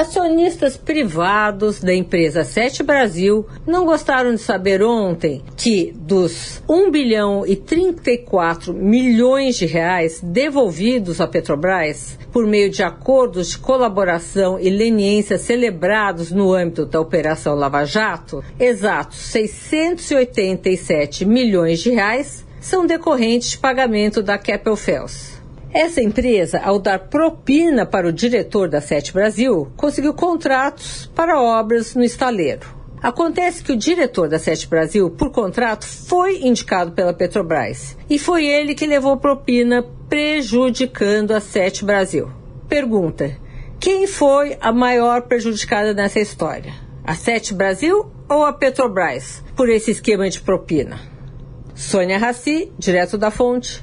Acionistas privados da empresa Sete Brasil não gostaram de saber ontem que dos 1 bilhão e 34 milhões de reais devolvidos à Petrobras por meio de acordos de colaboração e leniência celebrados no âmbito da Operação Lava Jato, exatos 687 milhões de reais são decorrentes de pagamento da Keppel Fels. Essa empresa, ao dar propina para o diretor da Sete Brasil, conseguiu contratos para obras no estaleiro. Acontece que o diretor da Sete Brasil, por contrato, foi indicado pela Petrobras e foi ele que levou propina, prejudicando a Sete Brasil. Pergunta: quem foi a maior prejudicada nessa história? A Sete Brasil ou a Petrobras por esse esquema de propina? Sônia Raci, direto da fonte,